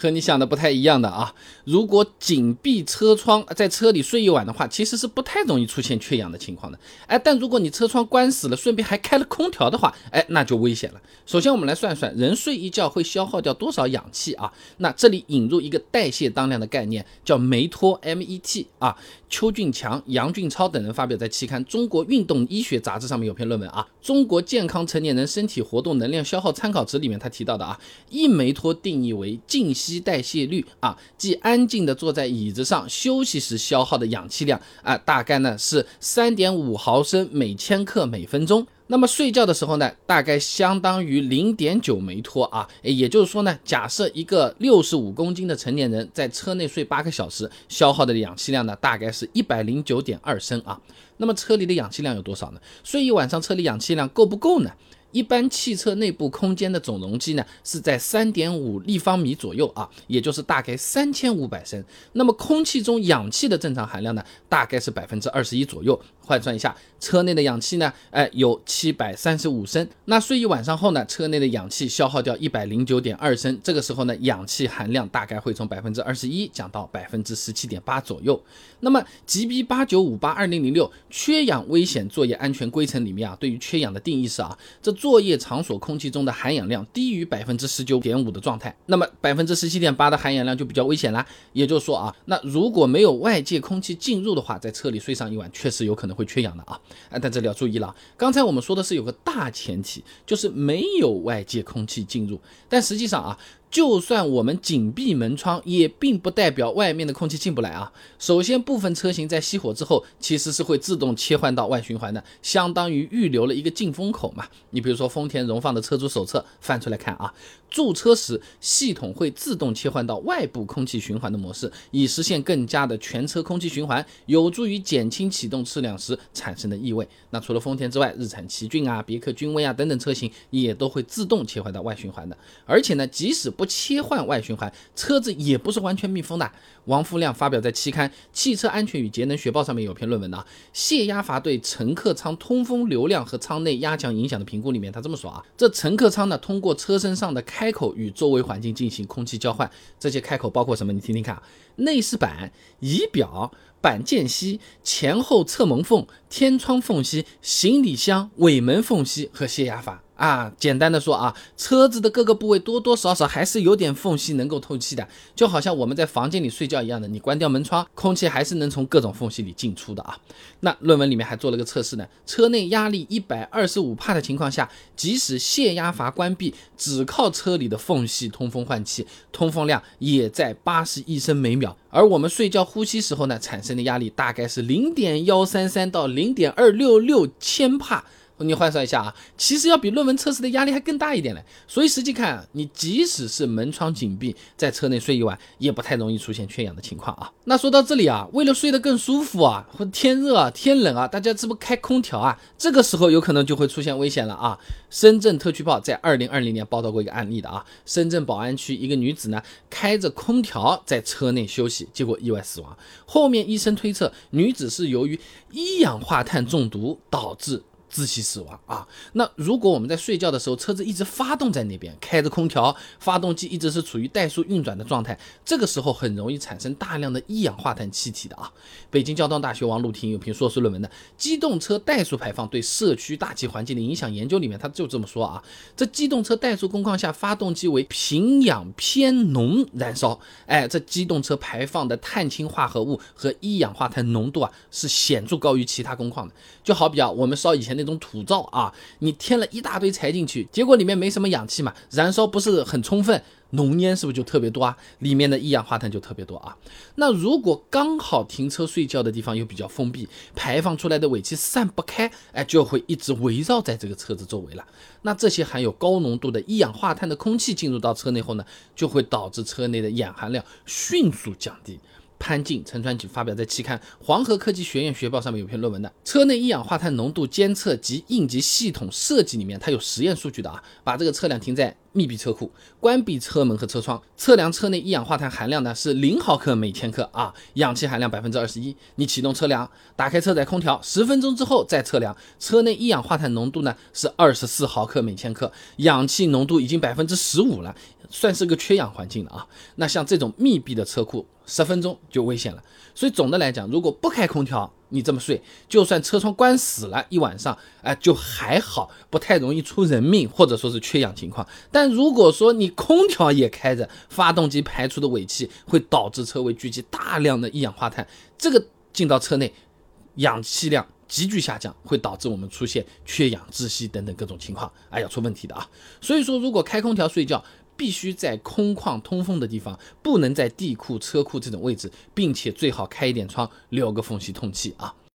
和你想的不太一样的啊。如果紧闭车窗，在车里睡一晚的话，其实是不太容易出现缺氧的情况的。哎，但如果你车窗关死了，顺便还开了空调的话，哎，那就危险了。首先，我们来算算人睡一觉会消耗掉多少氧气啊？那这里引入一个代谢当量的概念，叫梅托 （MET） 啊。邱俊强、杨俊超等人发表在期刊《中国运动医学杂志》上面有篇论文啊，《中国健康成年人身体活动能量消耗参考值》里面他提到的啊，一梅托定义为静息代谢率啊，即安静的坐在椅子上休息时消耗的氧气量啊，大概呢是三点五毫升每千克每分钟。那么睡觉的时候呢，大概相当于零点九梅托啊，也就是说呢，假设一个六十五公斤的成年人在车内睡八个小时，消耗的氧气量呢，大概是一百零九点二升啊。那么车里的氧气量有多少呢？睡一晚上车里氧气量够不够呢？一般汽车内部空间的总容积呢是在三点五立方米左右啊，也就是大概三千五百升。那么空气中氧气的正常含量呢，大概是百分之二十一左右。换算一下，车内的氧气呢，哎，有七百三十五升。那睡一晚上后呢，车内的氧气消耗掉一百零九点二升。这个时候呢，氧气含量大概会从百分之二十一降到百分之十七点八左右。那么 GB 八九五八二零零六缺氧危险作业安全规程里面啊，对于缺氧的定义是啊，这作业场所空气中的含氧量低于百分之十九点五的状态，那么百分之十七点八的含氧量就比较危险了。也就是说啊，那如果没有外界空气进入的话，在车里睡上一晚，确实有可能会。缺氧的啊，啊，但这里要注意了，刚才我们说的是有个大前提，就是没有外界空气进入，但实际上啊。就算我们紧闭门窗，也并不代表外面的空气进不来啊。首先，部分车型在熄火之后，其实是会自动切换到外循环的，相当于预留了一个进风口嘛。你比如说丰田荣放的车主手册翻出来看啊，驻车时系统会自动切换到外部空气循环的模式，以实现更加的全车空气循环，有助于减轻启动车辆时产生的异味。那除了丰田之外，日产奇骏啊、别克君威啊等等车型也都会自动切换到外循环的。而且呢，即使不切换外循环，车子也不是完全密封的。王富亮发表在期刊《汽车安全与节能学报》上面有篇论文的泄压阀对乘客舱通风流量和舱内压强影响的评估里面，他这么说啊，这乘客舱呢，通过车身上的开口与周围环境进行空气交换，这些开口包括什么？你听听看啊，内饰板、仪表板间隙、前后侧门缝、天窗缝隙、行李箱尾门缝隙和泄压阀。啊，简单的说啊，车子的各个部位多多少少还是有点缝隙能够透气的，就好像我们在房间里睡觉一样的，你关掉门窗，空气还是能从各种缝隙里进出的啊。那论文里面还做了个测试呢，车内压力一百二十五帕的情况下，即使泄压阀关闭，只靠车里的缝隙通风换气，通风量也在八十一升每秒，而我们睡觉呼吸时候呢，产生的压力大概是零点幺三三到零点二六六千帕。你换算一下啊，其实要比论文测试的压力还更大一点嘞。所以实际看，你即使是门窗紧闭，在车内睡一晚，也不太容易出现缺氧的情况啊。那说到这里啊，为了睡得更舒服啊，或天热啊、天冷啊，大家是不是开空调啊？这个时候有可能就会出现危险了啊。深圳特区报在二零二零年报道过一个案例的啊，深圳宝安区一个女子呢，开着空调在车内休息，结果意外死亡。后面医生推测，女子是由于一氧化碳中毒导致。窒息死亡啊！那如果我们在睡觉的时候，车子一直发动在那边，开着空调，发动机一直是处于怠速运转的状态，这个时候很容易产生大量的一氧化碳气体的啊！北京交通大学王璐婷有篇硕士论文的《机动车怠速排放对社区大气环境的影响研究》里面，他就这么说啊：这机动车怠速工况下，发动机为平氧偏浓燃烧，哎，这机动车排放的碳氢化合物和一氧化碳浓度啊，是显著高于其他工况的。就好比啊，我们烧以前的那种土灶啊，你添了一大堆柴进去，结果里面没什么氧气嘛，燃烧不是很充分，浓烟是不是就特别多啊？里面的一氧化碳就特别多啊。那如果刚好停车睡觉的地方又比较封闭，排放出来的尾气散不开，哎，就会一直围绕在这个车子周围了。那这些含有高浓度的一氧化碳的空气进入到车内后呢，就会导致车内的氧含量迅速降低。潘静、陈传锦发表在期刊《黄河科技学院学报》上面有篇论文的车内一氧化碳浓度监测及应急系统设计里面，它有实验数据的啊，把这个车辆停在密闭车库，关闭车门和车窗，测量车内一氧化碳含量呢是零毫克每千克啊，氧气含量百分之二十一。你启动车辆，打开车载空调，十分钟之后再测量，车内一氧化碳浓度呢是二十四毫克每千克，氧气浓度已经百分之十五了，算是个缺氧环境了啊。那像这种密闭的车库，十分钟就危险了。所以总的来讲，如果不开空调，你这么睡，就算车窗关死了一晚上，哎，就还好，不太容易出人命，或者说是缺氧情况。但如果说你空调也开着，发动机排出的尾气会导致车尾聚集大量的一氧化碳，这个进到车内，氧气量急剧下降，会导致我们出现缺氧、窒息等等各种情况，哎，要出问题的啊。所以说，如果开空调睡觉，必须在空旷通风的地方，不能在地库、车库这种位置，并且最好开一点窗，留个缝隙通气啊。